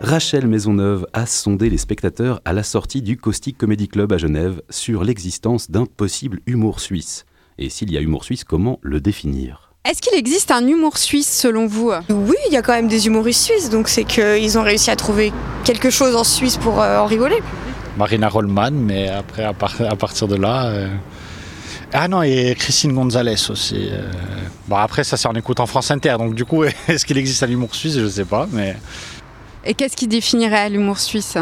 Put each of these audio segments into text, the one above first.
Rachel Maisonneuve a sondé les spectateurs à la sortie du Caustic Comedy Club à Genève sur l'existence d'un possible humour suisse. Et s'il y a humour suisse, comment le définir? Est-ce qu'il existe un humour suisse selon vous? Oui, il y a quand même des humoristes suisses, donc c'est qu'ils ont réussi à trouver quelque chose en Suisse pour euh, en rigoler. Marina Rollman, mais après, à, partir de là. euh, Ah non, et Christine Gonzalez aussi. euh. Bon, après, ça, c'est en écoutant France Inter. Donc, du coup, est-ce qu'il existe un humour suisse? Je sais pas. Mais Et qu'est-ce qui définirait l'humour suisse?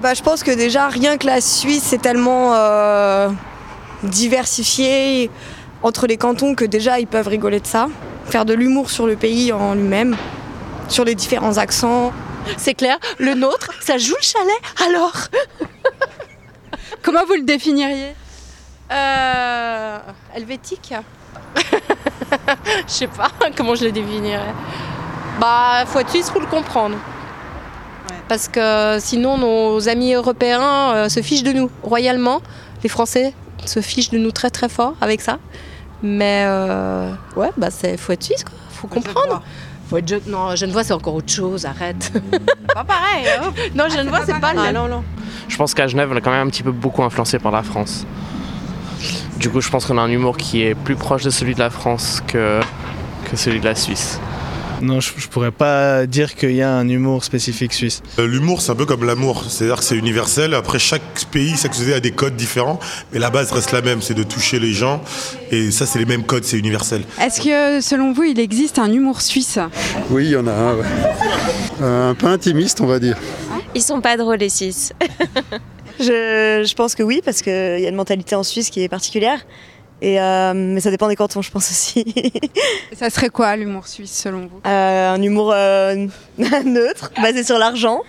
Bah, je pense que déjà, rien que la Suisse, c'est tellement euh, diversifié entre les cantons que déjà, ils peuvent rigoler de ça. Faire de l'humour sur le pays en lui-même, sur les différents accents. C'est clair, le nôtre, ça joue le chalet alors? Comment vous le définiriez? Euh. Helvétique Je sais pas comment je le définirais. Bah, faut être suisse pour le comprendre. Parce que sinon, nos amis européens euh, se fichent de nous royalement. Les Français se fichent de nous très très fort avec ça. Mais euh, ouais, bah, c'est faut être suisse quoi. Faut comprendre. Faut être je- Non, Genevois, c'est encore autre chose, arrête. Pas pareil. hein. non, Genevois, c'est pas le Ah même. non, non. Je pense qu'à Genève, on est quand même un petit peu beaucoup influencé par la France. Du coup, je pense qu'on a un humour qui est plus proche de celui de la France que, que celui de la Suisse. Non, je, je pourrais pas dire qu'il y a un humour spécifique suisse. Euh, L'humour, c'est un peu comme l'amour, c'est-à-dire que c'est universel. Après, chaque pays s'accusait à des codes différents, mais la base reste la même, c'est de toucher les gens. Et ça, c'est les mêmes codes, c'est universel. Est-ce que selon vous, il existe un humour suisse? Oui, il y en a un, ouais. Euh, un peu intimiste, on va dire. Ils sont pas drôles les six. Je, je pense que oui, parce qu'il y a une mentalité en Suisse qui est particulière. Et, euh, mais ça dépend des cantons, je pense aussi. Ça serait quoi l'humour suisse selon vous? Euh, un humour euh, neutre, basé sur l'argent,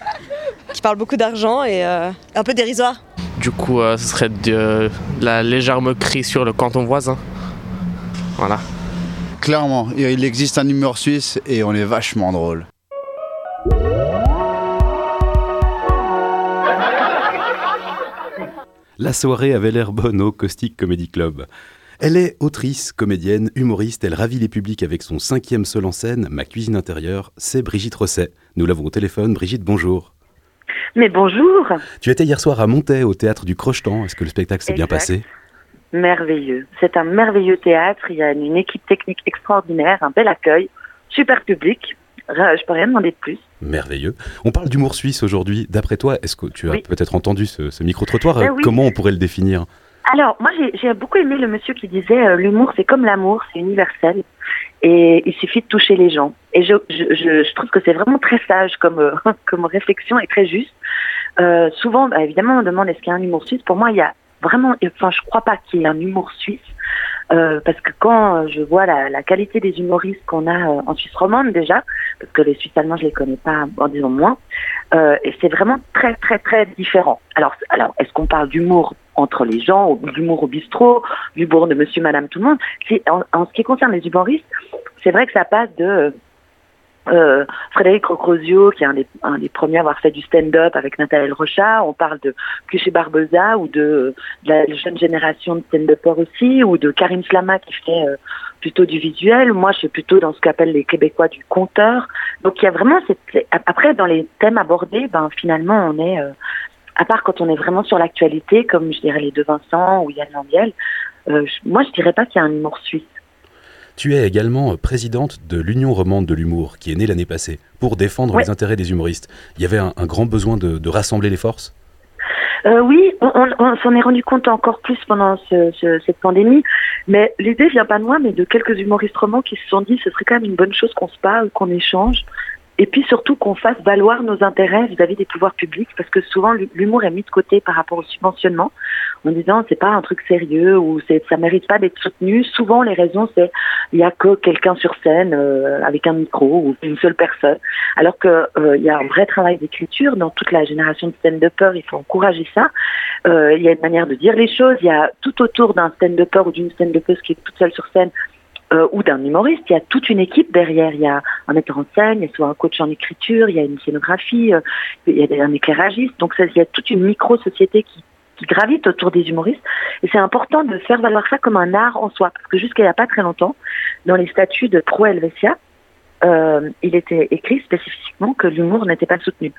qui parle beaucoup d'argent et euh, un peu dérisoire. Du coup, euh, ce serait de, de la légère moquerie sur le canton voisin. Voilà. Clairement, il existe un humour suisse et on est vachement drôle. La soirée avait l'air bonne au Caustic Comedy Club. Elle est autrice, comédienne, humoriste, elle ravit les publics avec son cinquième seul en scène, Ma cuisine intérieure, c'est Brigitte Rosset. Nous l'avons au téléphone. Brigitte, bonjour. Mais bonjour, Tu étais hier soir à Montaix, au théâtre du Crochetan. Est-ce que le spectacle s'est bien passé? Merveilleux. C'est un merveilleux théâtre, il y a une équipe technique extraordinaire, un bel accueil, super public. Je peux rien demander de plus. Merveilleux. On parle d'humour suisse aujourd'hui. D'après toi, est-ce que tu as Oui. peut-être entendu ce, ce micro-trottoir? Ben oui. Comment on pourrait le définir? Alors, moi, j'ai- beaucoup aimé le monsieur qui disait euh, l'humour, c'est comme l'amour, c'est universel. Et il suffit de toucher les gens. Et je, je, je, je trouve que c'est vraiment très sage comme, euh, comme réflexion et très juste. Euh, souvent, bah, évidemment, on demande est-ce qu'il y a un humour suisse? Pour moi, il y a vraiment, enfin, je crois pas qu'il y ait un humour suisse. Parce que quand je vois la, la qualité des humoristes qu'on a en Suisse romande déjà, que les Suisses allemands je les connais pas, en disant moins, euh, et c'est vraiment très très très différent. Alors, alors est-ce qu'on parle d'humour entre les gens, ou d'humour au bistrot, d'humour de Monsieur, Madame, tout le monde? En, en ce qui concerne les humoristes, c'est vrai que ça passe de euh, Frédéric Rocrosio, qui est un des, premiers à avoir fait du stand-up avec Nathalie Rocha. On parle de Cluchet Barbosa ou de, la jeune génération de stand-uppers aussi, ou de Karim Slama qui fait euh, plutôt du visuel. Moi, je suis plutôt dans ce qu'appellent les Québécois du conteur. Donc, il y a vraiment cette... Après, dans les thèmes abordés, ben, finalement, on est... euh, à part quand on est vraiment sur l'actualité, comme je dirais les deux Vincent ou Yann Lambiel, je- moi, je dirais pas qu'il y a un humour suisse. Tu es également euh, présidente de l'Union romande de l'humour, qui est née l'année passée, pour défendre Ouais. les intérêts des humoristes. Il y avait un, un grand besoin de, de rassembler les forces? Euh, oui, on, on- on s'en est rendu compte encore plus pendant ce- ce- cette pandémie, mais l'idée vient pas de moi, mais de quelques humoristes romans qui se sont dit ce serait quand même une bonne chose qu'on se parle, qu'on échange, et puis surtout qu'on fasse valoir nos intérêts vis-à-vis des pouvoirs publics, parce que souvent l'hu- l'humour est mis de côté par rapport au subventionnement, en disant c'est pas un truc sérieux ou ça mérite pas d'être soutenu. Souvent les raisons c'est il y a que quelqu'un sur scène euh, avec un micro ou une seule personne, alors que euh, il y a un vrai travail d'écriture dans toute la génération de stand-uppers. Il faut encourager ça. Euh, il y a une manière de dire les choses. Il y a tout autour d'un stand-upper ou d'une stand-uppeuse qui est toute seule sur scène euh, ou d'un humoriste, il y a toute une équipe derrière. Il y a un metteur en scène, il y a soit un coach en écriture, il y a une scénographie, euh, il y a un éclairagiste. Donc ça, il y a toute une micro-société qui, gravitent autour des humoristes. Et c'est important de faire valoir ça comme un art en soi. Parce que jusqu'à il n'y a pas très longtemps, dans les statuts de Pro Helvetia, euh, il était écrit spécifiquement que l'humour n'était pas soutenu.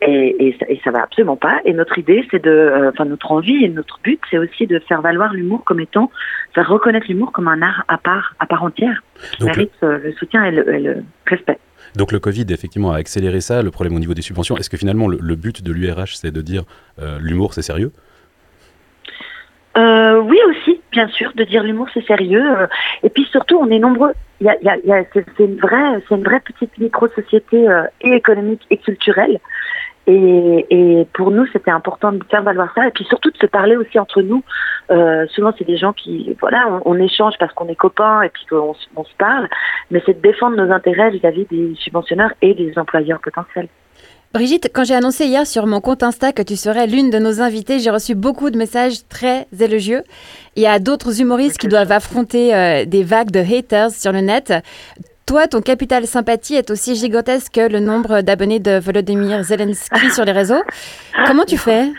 Et, et, ça, et, ça, va absolument pas. Et notre idée, c'est de, euh, enfin notre envie et notre but, c'est aussi de faire valoir l'humour comme étant, faire reconnaître l'humour comme un art à part, à part entière, qui mérite le... le... soutien et le, et le, respect. Donc le Covid, effectivement, a accéléré ça, le problème au niveau des subventions. Est-ce que finalement, le, le but de l'URH, c'est de dire euh, l'humour, c'est sérieux? euh, oui aussi, bien sûr, de dire l'humour c'est sérieux. Euh, et puis surtout, on est nombreux. Il y a, c'est une vraie, c'est une vraie petite micro-société euh, et économique et culturelle. Et, pour nous, c'était important de faire valoir ça et puis surtout de se parler aussi entre nous. Euh, souvent, c'est des gens qui, voilà, on, échange parce qu'on est copains et puis qu'on on se parle, mais c'est de défendre nos intérêts vis-à-vis -vis des subventionneurs et des employeurs potentiels. Brigitte, quand j'ai annoncé hier sur mon compte Insta que tu serais l'une de nos invitées, j'ai reçu beaucoup de messages très élogieux. Il y a d'autres humoristes qui doivent affronter euh, des vagues de haters sur le net. Toi, ton capital sympathie est aussi gigantesque que le nombre d'abonnés de Volodymyr Zelensky sur les réseaux. Comment tu fais?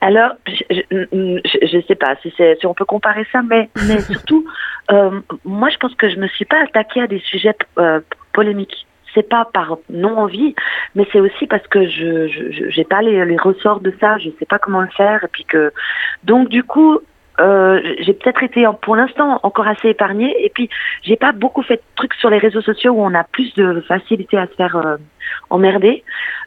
Alors, je ne sais pas si, si on peut comparer ça, mais, mais surtout, euh, moi, je pense que je me suis pas attaquée à des sujets euh, polémiques c'est pas par non envie, mais c'est aussi parce que je j'ai pas les, les, ressorts de ça, je sais pas comment le faire, et puis que donc du coup euh, j'ai peut-être été pour l'instant encore assez épargnée. Et puis j'ai pas beaucoup fait de trucs sur les réseaux sociaux où on a plus de facilité à se faire euh, emmerder.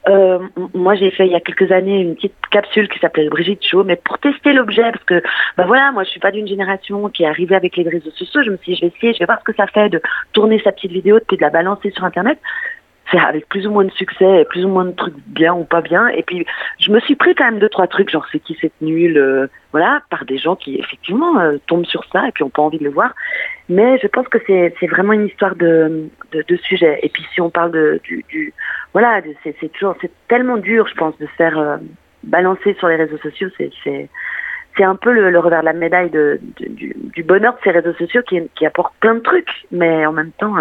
Euh, moi j'ai fait il y a quelques années une petite capsule qui s'appelait Brigitte Show mais pour tester l'objet parce que bah voilà moi je suis pas d'une génération qui est arrivée avec les réseaux sociaux. Je me suis dit je vais essayer je vais voir ce que ça fait de tourner sa petite vidéo puis de la balancer sur internet c'est avec plus ou moins de succès, plus ou moins de trucs bien ou pas bien. Et puis, je me suis pris quand même deux, trois trucs, genre c'est qui cette nulle, euh, voilà, par des gens qui effectivement euh, tombent sur ça et qui n'ont pas envie de le voir. Mais je pense que c'est vraiment une histoire de, de, sujet. Et puis, si on parle de, du, voilà, c'est toujours, c'est tellement dur, je pense, de faire euh, balancer sur les réseaux sociaux. C'est c'est un peu le, revers de la médaille du, bonheur de ces réseaux sociaux qui, qui apportent plein de trucs, mais en même temps,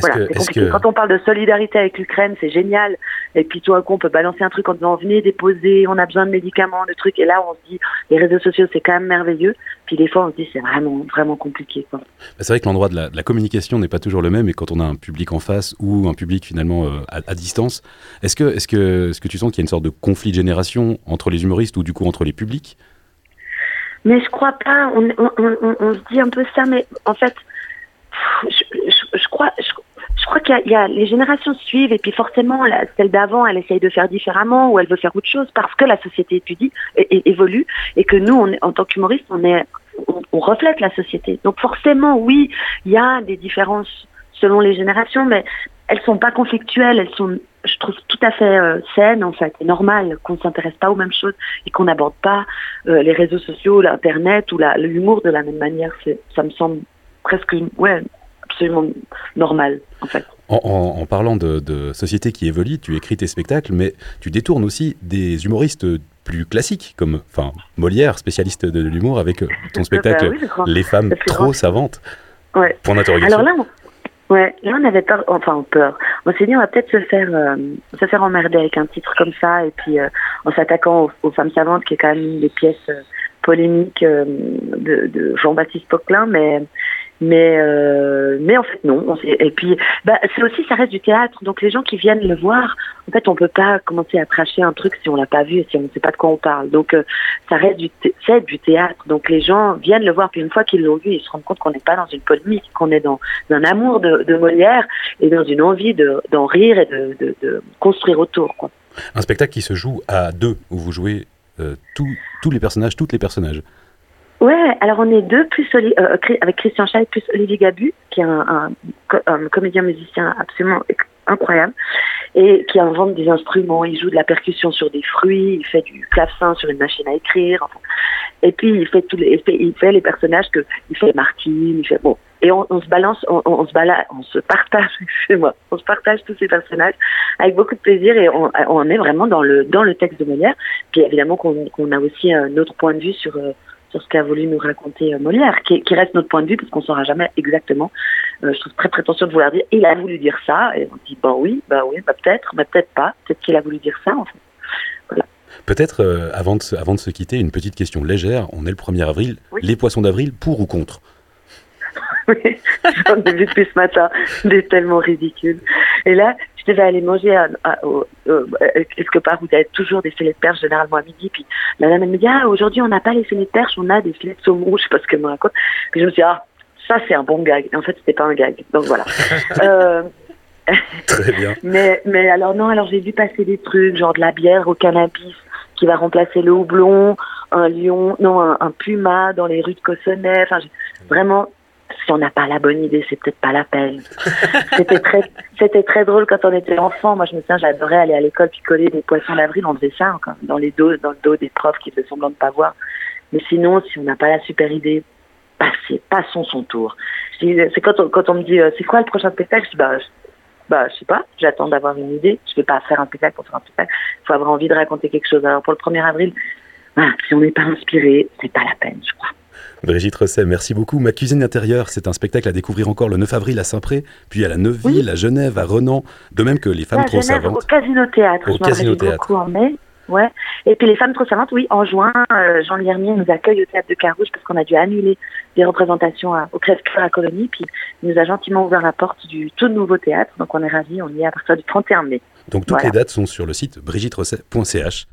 voilà, c'est compliqué. Que... Quand on parle de solidarité avec l'Ukraine, c'est génial. Et puis tout à coup, on peut balancer un truc en disant venez déposer, on a besoin de médicaments, de trucs. Et là, on se dit les réseaux sociaux, c'est quand même merveilleux. Puis des fois, on se dit c'est vraiment vraiment compliqué. C'est vrai que l'endroit de la, de la communication n'est pas toujours le même. Et quand on a un public en face ou un public finalement euh, à, à, distance, est-ce que est-ce que est-ce que tu sens qu'il y a une sorte de conflit de génération entre les humoristes ou du coup entre les publics? Mais je crois pas. On, on, on, on se dit un peu ça, mais en fait. Je, crois, je, crois qu'il y, a les générations suivent et puis forcément celle d'avant elle essaye de faire différemment ou elle veut faire autre chose parce que la société étudie et, évolue et que nous en tant qu'humoristes on reflète la société. Donc forcément oui il y a des différences selon les générations mais elles sont pas conflictuelles elles sont je trouve tout à fait euh, saines en fait et normal qu'on s'intéresse pas aux mêmes choses et qu'on n'aborde pas euh, les réseaux sociaux l'internet ou l'humour de la même manière. Ça me semble presque une, ouais absolument normal, en fait. En, en, en parlant de, de, société qui évolue, tu écris tes spectacles, mais tu détournes aussi des humoristes plus classiques, comme enfin, Molière, spécialiste de, de l'humour, avec euh, ton spectacle bah oui, Les femmes trop savantes. Ouais. Pour d'interrogation. Alors là, on, ouais, là, on avait peur, enfin peur. On s'est dit, on va peut-être se faire, euh, se faire emmerder avec un titre comme ça, et puis euh, en s'attaquant aux, aux, femmes savantes, qui est quand même une des pièces euh, polémiques de, de Jean-Baptiste Poquelin, mais mais euh, mais en fait non. Et puis bah, c'est aussi ça reste du théâtre. Donc les gens qui viennent le voir en fait on peut pas commencer à tracher un truc si on l'a pas vu et si on ne sait pas de quoi on parle. Donc euh, ça reste du c'est du théâtre. Donc les gens viennent le voir. Puis une fois qu'ils l'ont vu ils se rendent compte qu'on n'est pas dans une polémique qu'on est dans, un amour de, Molière et dans une envie de d'en rire et de, de, construire autour un spectacle qui se joue à deux où vous jouez euh, tous les personnages toutes les personnages Ouais, alors on est deux, plus euh, avec Christian Scheidt, plus Olivier Gabu, qui est un, comédien musicien absolument incroyable, et qui invente des instruments, il joue de la percussion sur des fruits, il fait du clavecin sur une machine à écrire, enfin. et puis il fait tous les, il fait, les personnages que, il fait Martine, il fait, bon, et on, se balance, on, se balade, on se partage, excusez-moi, on se partage tous ces personnages avec beaucoup de plaisir et on, on est vraiment dans le, dans le texte de Molière, puis évidemment qu'on qu a aussi un autre point de vue sur, euh, sur ce qu'a voulu nous raconter Molière, qui, qui, reste notre point de vue, parce qu'on ne saura jamais exactement. Euh, je trouve très prétentieux de vouloir dire il a voulu dire ça, et on dit bah oui, bah oui, bah peut-être, bah peut-être pas, peut-être qu'il a voulu dire ça en fait. Voilà. Peut-être, euh, avant, de se, avant de se quitter, une petite question légère. On est le 1er avril. Les poissons d'avril, pour ou contre? Oui, j'en ai vu depuis ce matin, des tellement ridicules. Et là, je devais aller manger à, à- au- euh, quelque part où il y a toujours des filets de perche, généralement à midi. Puis la dame elle me dit, ah, aujourd'hui on n'a pas les filets de perche, on a des filets de saumon, je sais pas ce qu'elle me raconte. Puis je me suis dit, ah, ça c'est un bon gag. Et en fait, c'était pas un gag. Donc voilà. Euh, Très bien. mais, mais alors non, alors j'ai vu passer des trucs, genre de la bière au cannabis qui va remplacer le houblon, un lion, non, un, un puma dans les rues de Cossonay. Enfin, vraiment, si on n'a pas la bonne idée, c'est peut-être pas la peine. c'était très, drôle quand on était enfant. Moi, je me souviens, j'adorais aller à l'école puis coller des poissons d'avril. On faisait ça encore, dans les dos, le dos des profs qui faisaient semblant de pas voir. Mais sinon, si on n'a pas la super idée, passez, passons son tour. C'est quand on, me dit, euh, c'est quoi le prochain spectacle? Je dis, bah, je- bah, sais pas, j'attends d'avoir une idée. Je vais pas faire un spectacle pour faire un spectacle. Il faut avoir envie de raconter quelque chose. Alors, pour le 1er avril, voilà, si on n'est pas inspiré, c'est pas la peine, je crois. Brigitte Rosset, merci beaucoup. Ma cuisine intérieure, c'est un spectacle à découvrir encore le 9 avril à Saint-Pré, puis à la Neuville, à Genève, à Renan, de même que les femmes À trop Genève, savantes. Au Casino Théâtre. Au Casino Théâtre. beaucoup en mai. Ouais. Et puis les femmes trop savantes, oui, en juin, euh, Jean Liermier nous accueille au théâtre de Carouge parce qu'on a dû annuler des représentations à- au Crève-Cœur à Colonie. Puis il nous a gentiment ouvert la porte du tout nouveau théâtre. Donc on est ravis, on y est à partir du 31 mai. Donc toutes Voilà. les dates sont sur le site brigitterosset.ch.